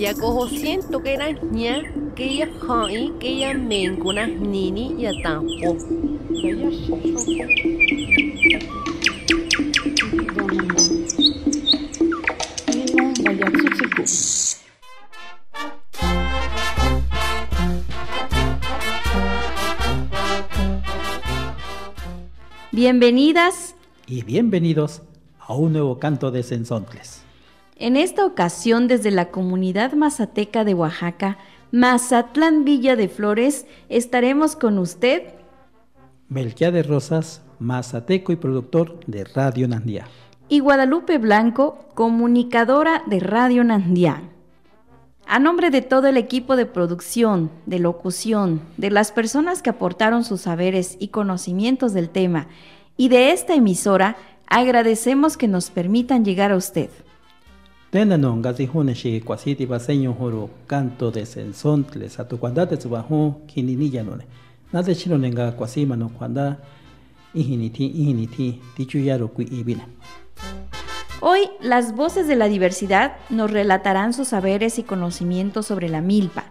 sentlaichnechilistle. Yakoho siento que era ña, que ya hai, que ya mencuna nini ya tampo. Bienvenidas y bienvenidos a un nuevo canto de Sensontles. En esta ocasión desde la comunidad mazateca de Oaxaca, Mazatlán Villa de Flores, estaremos con usted. de Rosas, mazateco y productor de Radio Nandía. Y Guadalupe Blanco, comunicadora de Radio Nandía. A nombre de todo el equipo de producción, de locución, de las personas que aportaron sus saberes y conocimientos del tema y de esta emisora, agradecemos que nos permitan llegar a usted. Hoy las voces de la diversidad nos relatarán sus saberes y conocimientos sobre la milpa,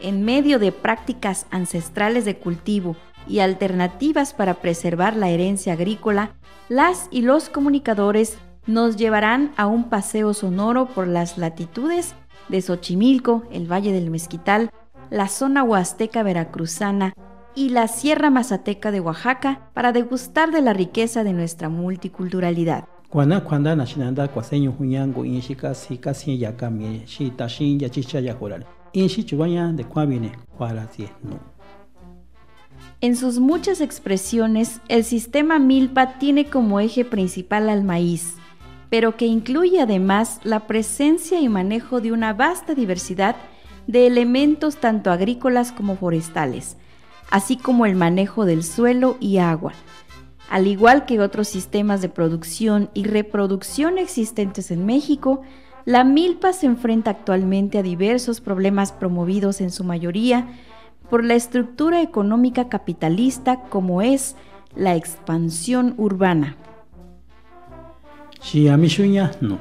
en medio de prácticas ancestrales de cultivo y alternativas para preservar la herencia agrícola, las y los comunicadores nos llevarán a un paseo sonoro por las latitudes de Xochimilco, el Valle del Mezquital, la zona huasteca veracruzana y la Sierra Mazateca de Oaxaca para degustar de la riqueza de nuestra multiculturalidad. En sus muchas expresiones, el sistema Milpa tiene como eje principal al maíz, pero que incluye además la presencia y manejo de una vasta diversidad de elementos tanto agrícolas como forestales, así como el manejo del suelo y agua, al igual que otros sistemas de producción y reproducción existentes en México, la milpa se enfrenta actualmente a diversos problemas promovidos en su mayoría por la estructura económica capitalista como es la expansión urbana. Si amishuña no,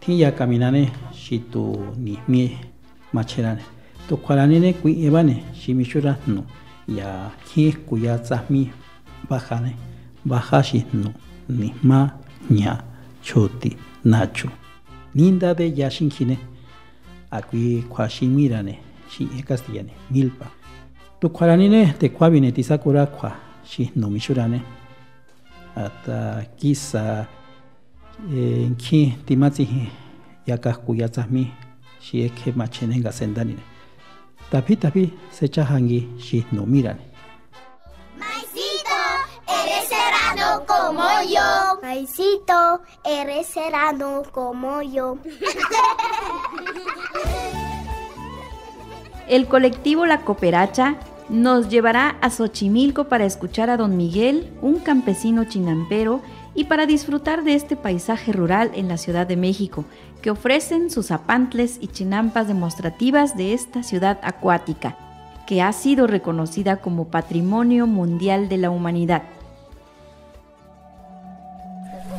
tiya caminane si tu ni mi macherane, tu cuaranene kui evane si mishura no, ya ki kuya mi bajane bajashi no nisma ña choti nacho ninda de yashinkine akui kwashimirane shi e castellane milpa tu kwaranine te kwabine tisakura kwa shi no mishurane ata kisa eh, ki timatsi yakah kuyatsami shi eke machenenga sendanine tapi tapi sechahangi shi no mirane como yo. Maicito, eres serano como yo. El colectivo La Cooperacha nos llevará a Xochimilco para escuchar a don Miguel, un campesino chinampero, y para disfrutar de este paisaje rural en la Ciudad de México, que ofrecen sus apantles y chinampas demostrativas de esta ciudad acuática, que ha sido reconocida como Patrimonio Mundial de la Humanidad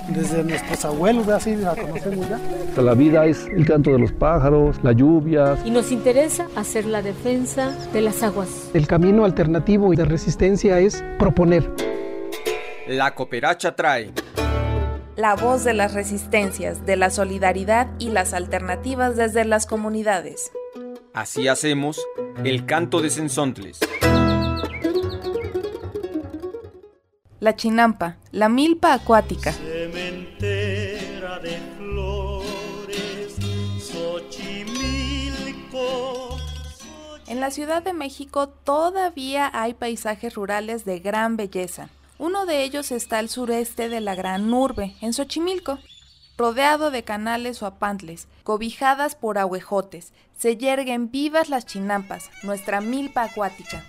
desde nuestros abuelos, así la conocemos ya. La vida es el canto de los pájaros, la lluvia. Y nos interesa hacer la defensa de las aguas. El camino alternativo y de resistencia es proponer. La cooperacha trae. La voz de las resistencias, de la solidaridad y las alternativas desde las comunidades. Así hacemos el canto de Sensontles. La chinampa, la milpa acuática. de flores, En la Ciudad de México todavía hay paisajes rurales de gran belleza. Uno de ellos está al sureste de la gran urbe, en Xochimilco. rodeado de canales o apantles, cobijadas por ahuejotes, se yerguen vivas las chinampas, nuestra milpa acuática.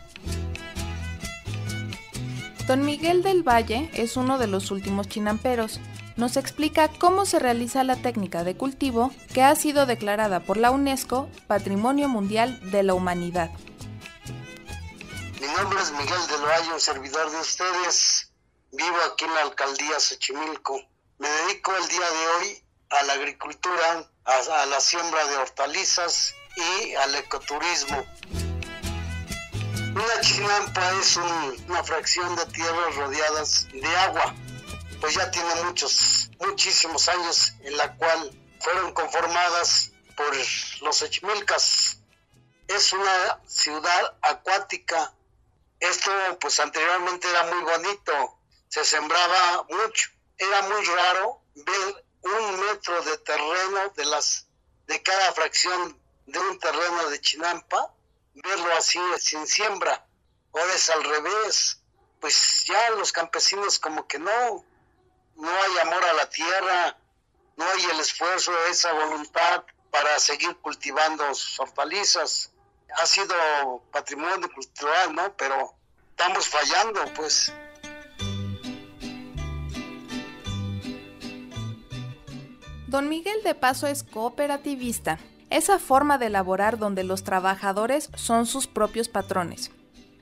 Don Miguel del Valle es uno de los últimos chinamperos. Nos explica cómo se realiza la técnica de cultivo que ha sido declarada por la UNESCO Patrimonio Mundial de la Humanidad. Mi nombre es Miguel del Valle, un servidor de ustedes. Vivo aquí en la alcaldía Xochimilco. Me dedico el día de hoy a la agricultura, a, la siembra de hortalizas y al ecoturismo. Una chinampa es un- una fracción de tierras rodeadas de agua, pues ya tiene muchos, muchísimos años en la cual fueron conformadas por los Xochimilcas. Es una ciudad acuática. Esto pues anteriormente era muy bonito, se sembraba mucho. Era muy raro ver un metro de terreno de las de cada fracción de un terreno de Chinampa, verlo así sin siembra. Ahora es al revés. Pues ya los campesinos como que no, no hay amor a la tierra, no hay el esfuerzo, esa voluntad para seguir cultivando sus hortalizas. Ha sido patrimonio cultural, ¿no? Pero estamos fallando, pues. Don Miguel de Paso es cooperativista, esa forma de elaborar donde los trabajadores son sus propios patrones.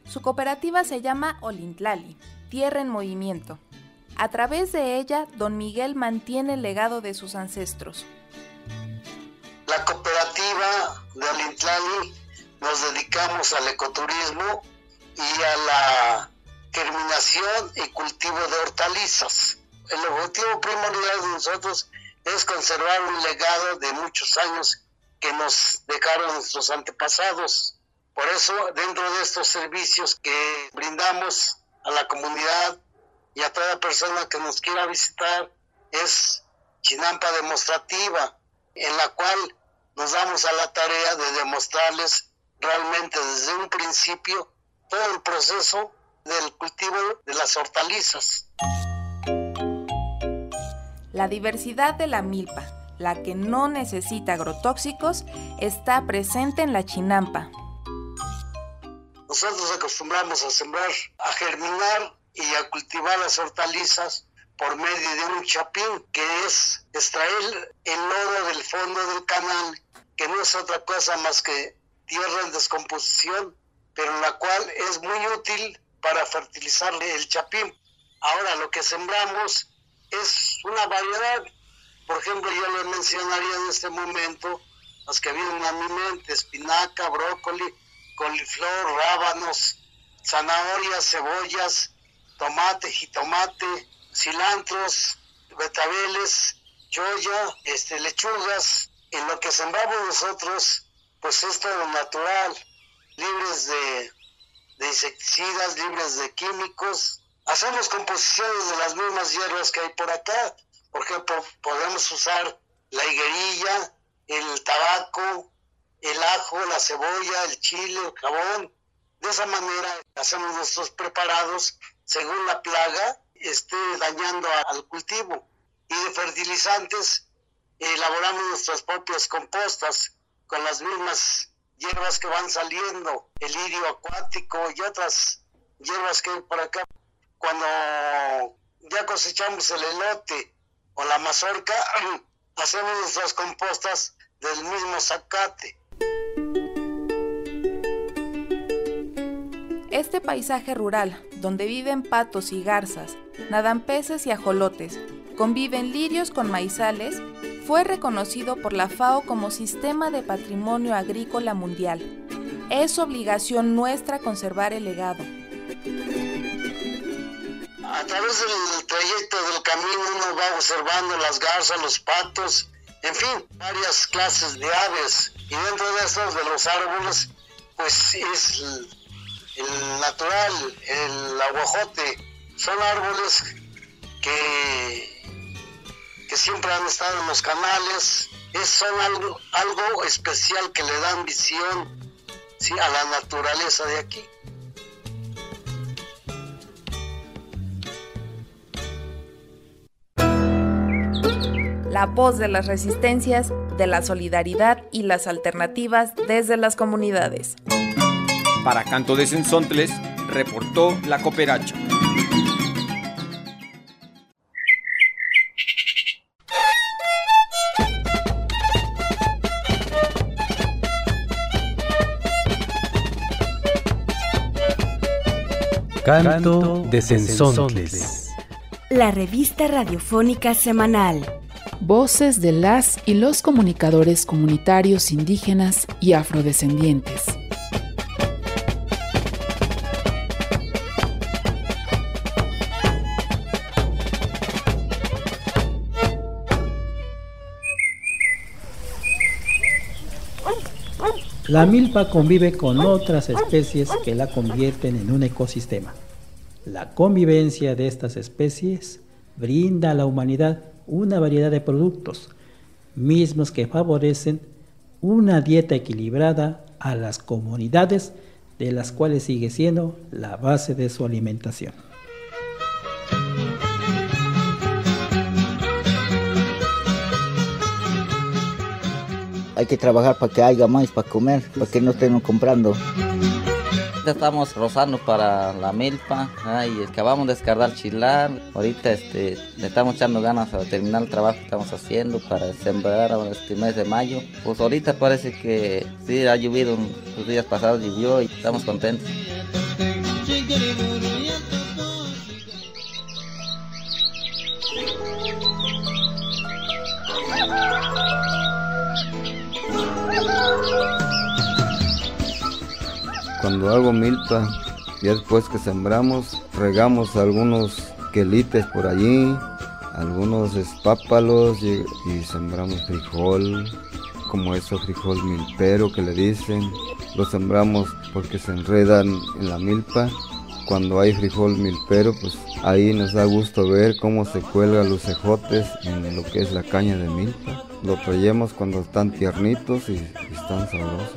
Su cooperativa se llama Olintlali, Tierra en Movimiento. A través de ella, don Miguel mantiene el legado de sus ancestros. La cooperativa de Alintlali nos dedicamos al ecoturismo y a la germinación y cultivo de hortalizas. El objetivo primordial de nosotros es conservar un legado de muchos años que nos dejaron nuestros antepasados. Por eso, dentro de estos servicios que brindamos a la comunidad y a toda persona que nos quiera visitar, es Chinampa demostrativa, en la cual nos damos a la tarea de demostrarles realmente desde un principio todo el proceso del cultivo de las hortalizas. La diversidad de la milpa, la que no necesita agrotóxicos, está presente en la chinampa. Nosotros acostumbramos a sembrar, a germinar y a cultivar las hortalizas por medio de un chapín, que es extraer el lodo del fondo del canal, que no es otra cosa más que tierra en descomposición, pero la cual es muy útil para fertilizar el chapín. Ahora lo que sembramos es una variedad. Por ejemplo, yo le mencionaría en este momento las que vienen a mi mente, espinaca, brócoli, coliflor, rábanos, zanahorias, cebollas, tomate, jitomate, cilantros, betabeles, choya, este, lechugas. En lo que sembramos nosotros, pues es todo natural, libres de, insecticidas, libres de químicos. Hacemos composiciones de las mismas hierbas que hay por acá. Por ejemplo, podemos usar la higuerilla, el tabaco, el ajo, la cebolla, el chile, el jabón. De esa manera hacemos nuestros preparados según la plaga esté dañando al cultivo. Y de fertilizantes elaboramos nuestras propias compostas con las mismas hierbas que van saliendo, el lirio acuático y otras hierbas que hay por acá. Cuando ya cosechamos el elote o la mazorca, hacemos nuestras compostas del mismo zacate. Este paisaje rural, donde viven patos y garzas, nadan peces y ajolotes, conviven lirios con maizales, fue reconocido por la FAO como Sistema de Patrimonio Agrícola Mundial. Es obligación nuestra conservar el legado. A través del trayecto del camino uno va observando las garzas, los patos, en fin, varias clases de aves. Y dentro de estos, de los árboles, pues es el, natural, el aguajote. Son árboles que, que siempre han estado en los canales. Es, son algo, algo especial que le dan visión ¿sí? a la naturaleza de aquí. la voz de las resistencias, de la solidaridad y las alternativas desde las comunidades. Para Canto de Sensontles, reportó la cooperacha. Canto de Sensontles. La revista radiofónica semanal. Voces de las y los comunicadores comunitarios indígenas y afrodescendientes. La milpa convive con otras especies que la convierten en un ecosistema. La convivencia de estas especies brinda a la humanidad una variedad de productos, mismos que favorecen una dieta equilibrada a las comunidades de las cuales sigue siendo la base de su alimentación. Hay que trabajar para que haya más para comer, para que no estén comprando. Estamos rozando para la milpa y acabamos de descargar chilar. Ahorita este, le estamos echando ganas a terminar el trabajo que estamos haciendo para sembrar este mes de mayo. Pues ahorita parece que sí ha llovido, los días pasados llovió y estamos contentos. Cuando hago milpa, ya después que sembramos, regamos algunos quelites por allí, algunos espápalos y, sembramos frijol, como eso frijol milpero que le dicen. Lo sembramos porque se enredan en la milpa. Cuando hay frijol milpero, pues ahí nos da gusto ver cómo se cuelgan los cejotes en lo que es la caña de milpa. Lo traemos cuando están tiernitos y, están sabrosos.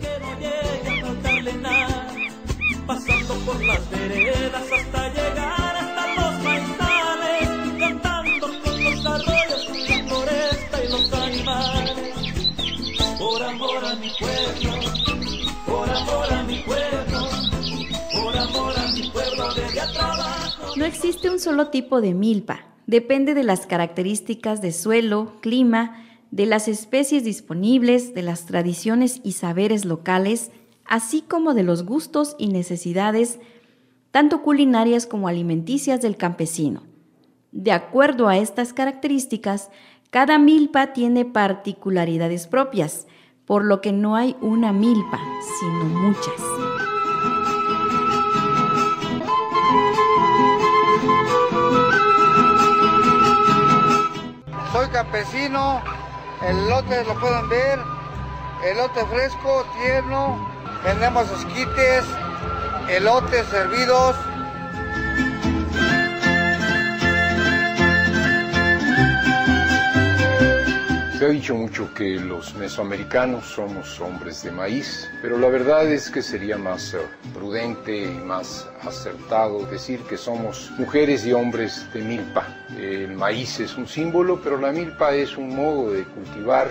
No existe un solo tipo de milpa. Depende de las características de suelo, clima, de las especies disponibles, de las tradiciones y saberes locales, así como de los gustos y necesidades, tanto culinarias como alimenticias del campesino. De acuerdo a estas características, cada milpa tiene particularidades propias, por lo que no hay una milpa, sino muchas. Soy campesino, el lote lo pueden ver, elote fresco, tierno, vendemos esquites, elotes servidos. Se ha dicho mucho que los mesoamericanos somos hombres de maíz, pero la verdad es que sería más eh, prudente y más acertado decir que somos mujeres y hombres de milpa. El maíz es un símbolo, pero la milpa es un modo de cultivar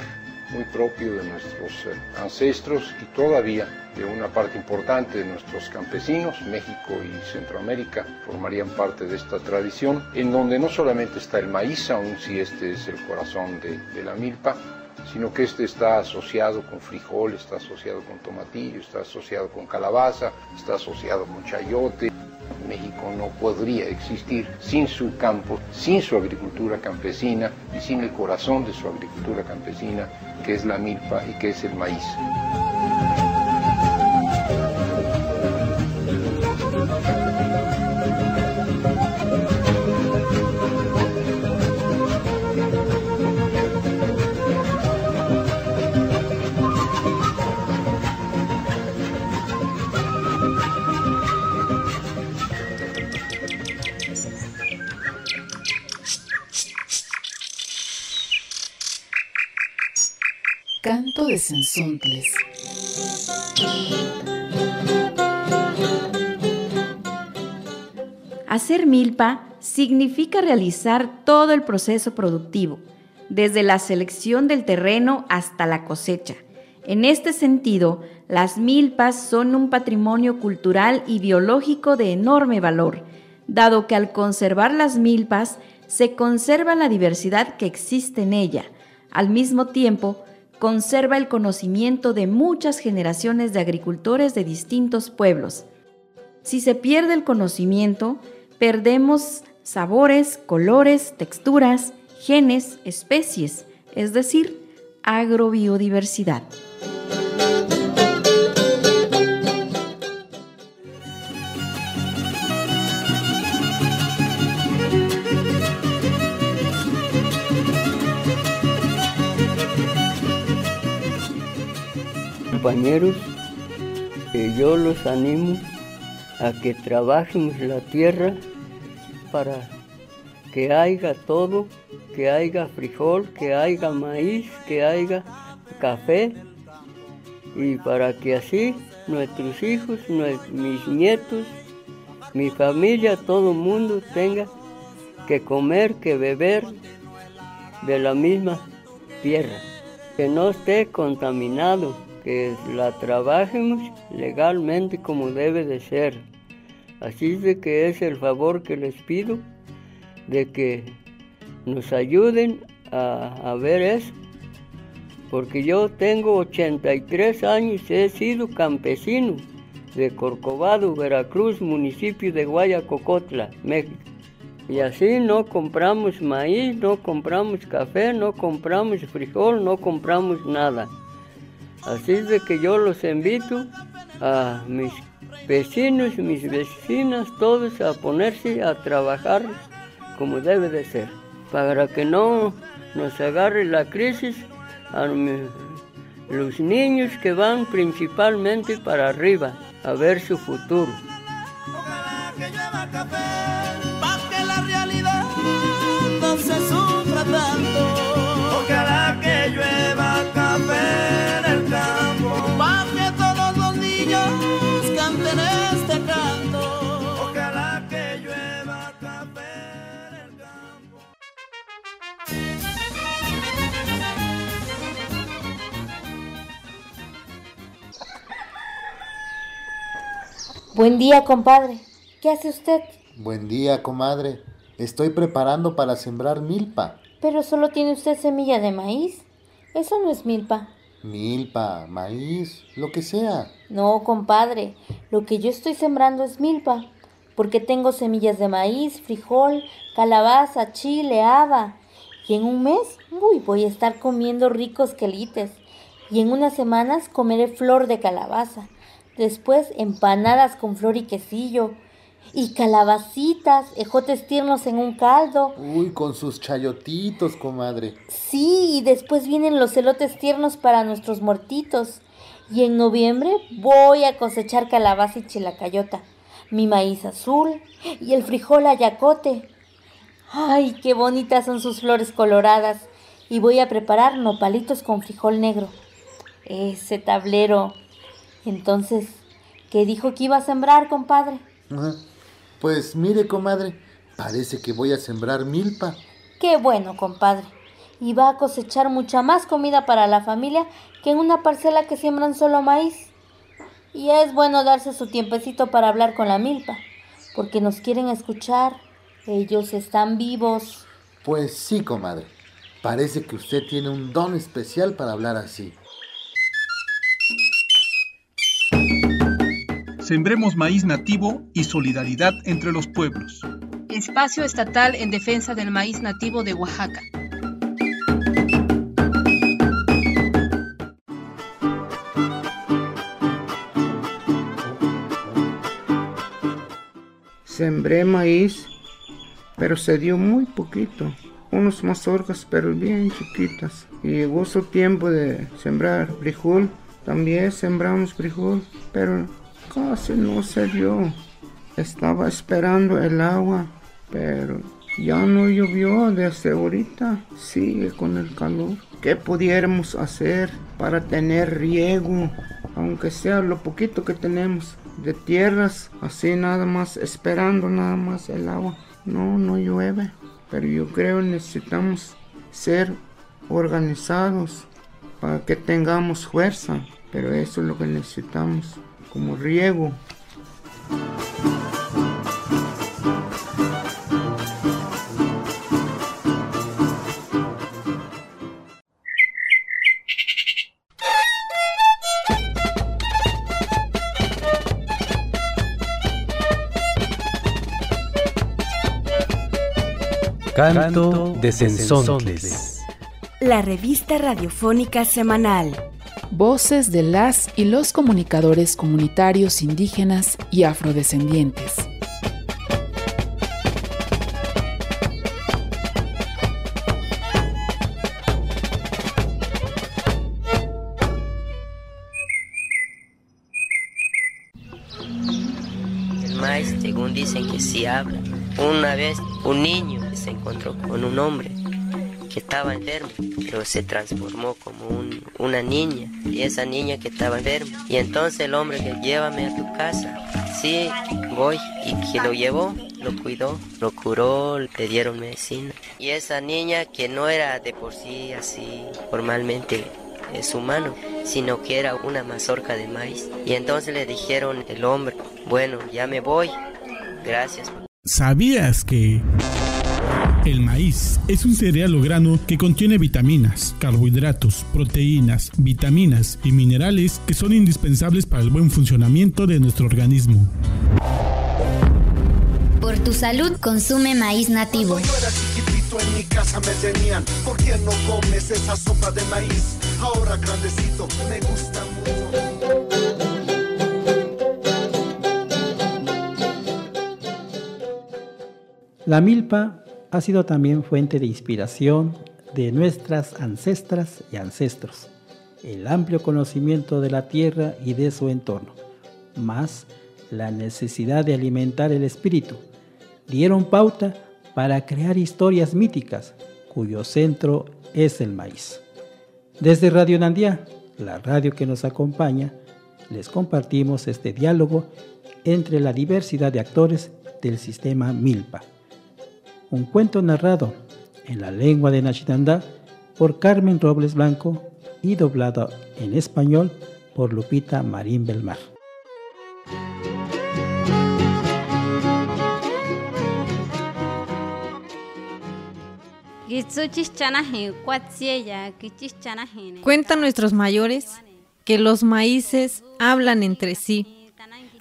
muy propio de nuestros eh, ancestros y todavía de una parte importante de nuestros campesinos, México y Centroamérica formarían parte de esta tradición, en donde no solamente está el maíz, aun si este es el corazón de, la milpa, sino que este está asociado con frijol, está asociado con tomatillo, está asociado con calabaza, está asociado con chayote. México no podría existir sin su campo, sin su agricultura campesina y sin el corazón de su agricultura campesina, que es la milpa y que es el maíz. Hacer milpa significa realizar todo el proceso productivo, desde la selección del terreno hasta la cosecha. En este sentido, las milpas son un patrimonio cultural y biológico de enorme valor, dado que al conservar las milpas se conserva la diversidad que existe en ella. Al mismo tiempo, conserva el conocimiento de muchas generaciones de agricultores de distintos pueblos. Si se pierde el conocimiento, perdemos sabores, colores, texturas, genes, especies, es decir, agrobiodiversidad. Compañeros, que yo los animo a que trabajemos la tierra para que haya todo, que haya frijol, que haya maíz, que haya café y para que así nuestros hijos, mis nietos, mi familia, todo el mundo tenga que comer, que beber de la misma tierra, que no esté contaminado, que la trabajemos legalmente como debe de ser. Así es de que es el favor que les pido de que nos ayuden a, ver eso. Porque yo tengo 83 años, he sido campesino de Corcovado, Veracruz, municipio de Guayacocotla, México. Y así no compramos maíz, no compramos café, no compramos frijol, no compramos nada. Así es de que yo los invito a mis vecinos, mis vecinas, todos a ponerse a trabajar como debe de ser, para que no nos agarre la crisis a los niños que van principalmente para arriba a ver su futuro. Tanto. Buen día, compadre. ¿Qué hace usted? Buen día, comadre. Estoy preparando para sembrar milpa. Pero solo tiene usted semilla de maíz. Eso no es milpa. Milpa, maíz, lo que sea. No, compadre. Lo que yo estoy sembrando es milpa. Porque tengo semillas de maíz, frijol, calabaza, chile, haba. Y en un mes, uy, voy a estar comiendo ricos quelites. Y en unas semanas comeré flor de calabaza después empanadas con flor y quesillo, y calabacitas, ejotes tiernos en un caldo. Uy, con sus chayotitos, comadre. Sí, y después vienen los elotes tiernos para nuestros muertitos. Y en noviembre voy a cosechar calabaza y chilacayota, mi maíz azul y el frijol ayacote. Ay, qué bonitas son sus flores coloradas. Y voy a preparar nopalitos con frijol negro. Ese tablero entonces, ¿qué dijo que iba a sembrar, compadre? Pues mire, comadre, parece que voy a sembrar milpa. Qué bueno, compadre. Y va a cosechar mucha más comida para la familia que en una parcela que siembran solo maíz. Y es bueno darse su tiempecito para hablar con la milpa, porque nos quieren escuchar. Ellos están vivos. Pues sí, comadre. Parece que usted tiene un don especial para hablar así. Sembremos maíz nativo y solidaridad entre los pueblos. Espacio Estatal en Defensa del Maíz Nativo de Oaxaca. Sembré maíz, pero se dio muy poquito. Unos mazorcas, pero bien chiquitas. Y llegó su tiempo de sembrar frijol. También sembramos frijol, pero casi no se dio. Estaba esperando el agua, pero ya no llovió desde ahorita. Sigue con el calor. ¿Qué pudiéramos hacer para tener riego? Aunque sea lo poquito que tenemos de tierras, así nada más, esperando nada más el agua. No, no llueve. Pero yo creo necesitamos ser organizados para que tengamos fuerza, pero eso es lo que necesitamos como riego. Canto de Sensontles. La revista radiofónica semanal. Voces de las y los comunicadores comunitarios indígenas y afrodescendientes. El maíz, según dicen que sí habla. Una vez un niño se encontró con un hombre que estaba enfermo, pero se transformó como un- una niña, y esa niña que estaba enferma. Y entonces el hombre que llévame a tu casa, sí, voy, y que lo llevó, lo cuidó, lo curó, le dieron medicina. Y esa niña que no era de por sí así formalmente es humano, sino que era una mazorca de maíz. Y entonces le dijeron el hombre, bueno, ya me voy, gracias. ¿Sabías que el maíz es un cereal o grano que contiene vitaminas, carbohidratos, proteínas, vitaminas y minerales que son indispensables para el buen funcionamiento de nuestro organismo? Por tu salud, consume maíz nativo. Chiquitito en mi casa me tenían, ¿por qué no comes esa sopa de maíz? Ahora grandecito, me gusta mucho. La milpa ha sido también fuente de inspiración de nuestras ancestras y ancestros. El amplio conocimiento de la tierra y de su entorno, más la necesidad de alimentar el espíritu, dieron pauta para crear historias míticas cuyo centro es el maíz. Desde Radio Nandía, la radio que nos acompaña, les compartimos este diálogo entre la diversidad de actores del sistema Milpa. Un cuento narrado en la lengua de Nachitandá por Carmen Robles Blanco y doblado en español por Lupita Marín Belmar. Cuentan nuestros mayores que los maíces hablan entre sí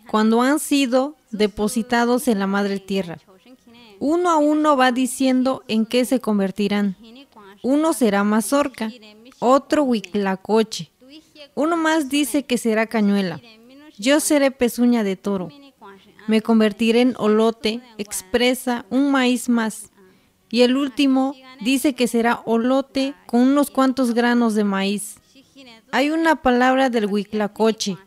cuando han sido depositados en la madre tierra. Uno a uno va diciendo en qué se convertirán. Uno será mazorca, otro huiclacoche. Uno más dice que será cañuela. Yo seré pezuña de toro. Me convertiré en olote, expresa un maíz más. Y el último dice que será olote con unos cuantos granos de maíz. Hay una palabra del huiclacoche.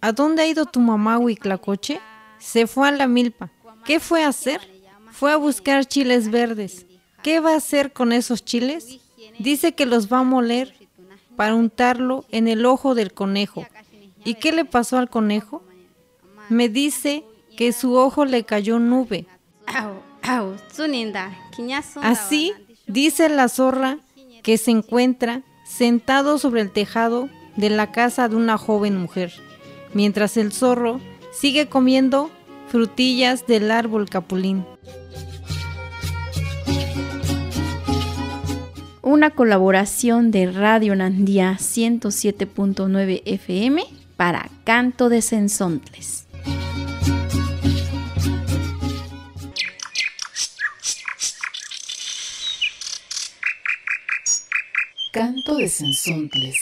¿A dónde ha ido tu mamá, huiclacoche? Se fue a la milpa. ¿Qué fue a hacer? Fue a buscar chiles verdes. ¿Qué va a hacer con esos chiles? Dice que los va a moler para untarlo en el ojo del conejo. ¿Y qué le pasó al conejo? Me dice que su ojo le cayó nube. Así dice la zorra que se encuentra sentado sobre el tejado de la casa de una joven mujer, mientras el zorro sigue comiendo frutillas del árbol capulín. Una colaboración de Radio Nandía 107.9 FM para Canto de Sensontles. Canto de Sensontles.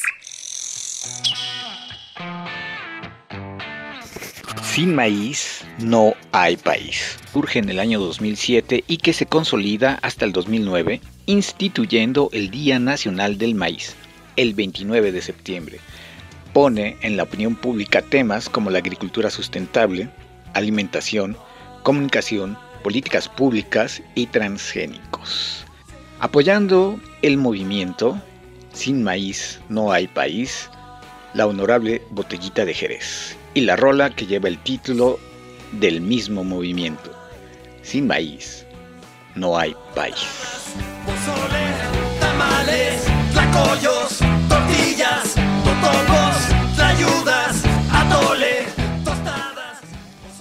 Sin maíz no hay país. Surge en el año 2007 y que se consolida hasta el 2009 instituyendo el Día Nacional del Maíz, el 29 de septiembre. Pone en la opinión pública temas como la agricultura sustentable, alimentación, comunicación, políticas públicas y transgénicos. Apoyando el movimiento Sin maíz no hay país, la honorable Botellita de Jerez y la rola que lleva el título del mismo movimiento. Sin maíz no hay país. Pozole, tamales, pollos, tortillas, totopos, ayudas, atole, tostadas.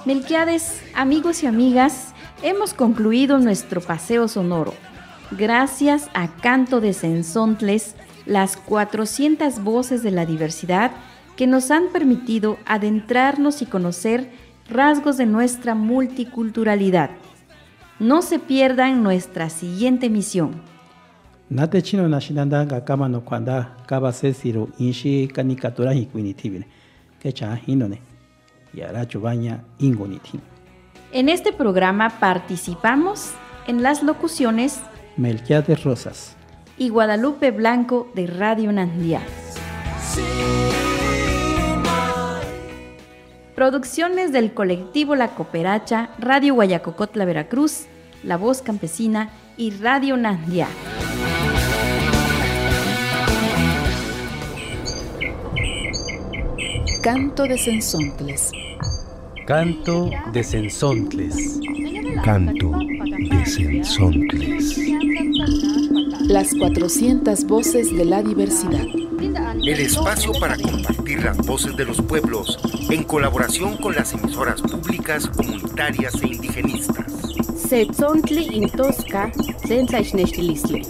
Melquiades, amigos y amigas, hemos concluido nuestro paseo sonoro. Gracias a Canto de Sensontles, las 400 voces de la diversidad que nos han permitido adentrarnos y conocer rasgos de nuestra multiculturalidad. No se pierdan nuestra siguiente emisión. Nate chino nashinanda gakama no kwanda kaba inshi kanikatura. Kecha hinone. Yara chubaña ingonitin. En este programa participamos en las locuciones Melquiades Rosas y Guadalupe Blanco de Radio Nandía. Producciones del colectivo La Cooperacha, Radio Guayacocotla Veracruz, La Voz Campesina y Radio Nandía. Canto de Sensontles. Canto de Sensontles. Canto de Sensontles. Las 400 voces de la diversidad. El espacio para compartir las voces de los pueblos en colaboración con las emisoras públicas, comunitarias e. Setzontli intosca, sensaixnextilistle.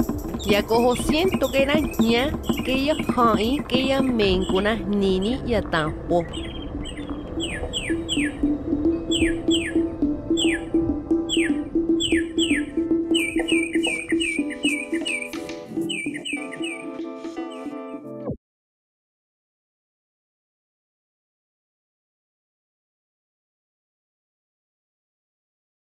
Yakoho siento que era ña, que ya hai, que ya mencuna nini ya tampo.